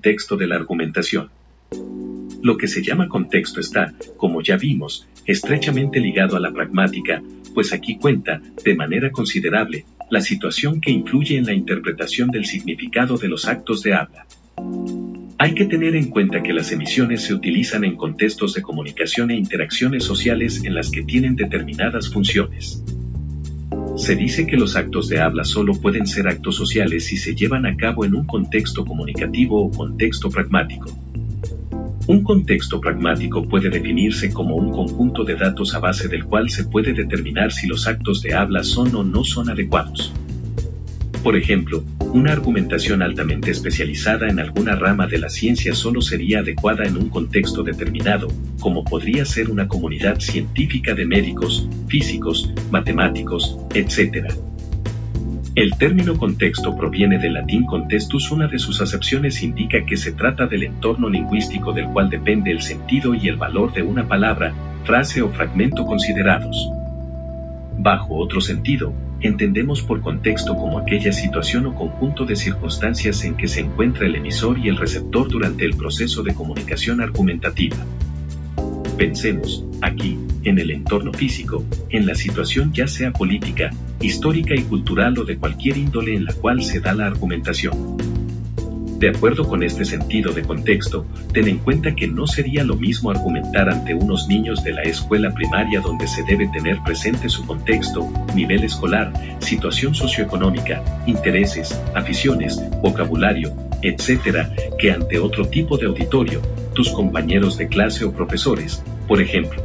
contexto de la argumentación. Lo que se llama contexto está, como ya vimos, estrechamente ligado a la pragmática, pues aquí cuenta, de manera considerable, la situación que influye en la interpretación del significado de los actos de habla. Hay que tener en cuenta que las emisiones se utilizan en contextos de comunicación e interacciones sociales en las que tienen determinadas funciones. Se dice que los actos de habla solo pueden ser actos sociales si se llevan a cabo en un contexto comunicativo o contexto pragmático. Un contexto pragmático puede definirse como un conjunto de datos a base del cual se puede determinar si los actos de habla son o no son adecuados. Por ejemplo, una argumentación altamente especializada en alguna rama de la ciencia solo sería adecuada en un contexto determinado, como podría ser una comunidad científica de médicos, físicos, matemáticos, etc. El término contexto proviene del latín contextus, una de sus acepciones indica que se trata del entorno lingüístico del cual depende el sentido y el valor de una palabra, frase o fragmento considerados. Bajo otro sentido, entendemos por contexto como aquella situación o conjunto de circunstancias en que se encuentra el emisor y el receptor durante el proceso de comunicación argumentativa. Pensemos, aquí, en el entorno físico, en la situación ya sea política, histórica y cultural o de cualquier índole en la cual se da la argumentación. De acuerdo con este sentido de contexto, ten en cuenta que no sería lo mismo argumentar ante unos niños de la escuela primaria donde se debe tener presente su contexto, nivel escolar, situación socioeconómica, intereses, aficiones, vocabulario, etc., que ante otro tipo de auditorio, tus compañeros de clase o profesores, por ejemplo.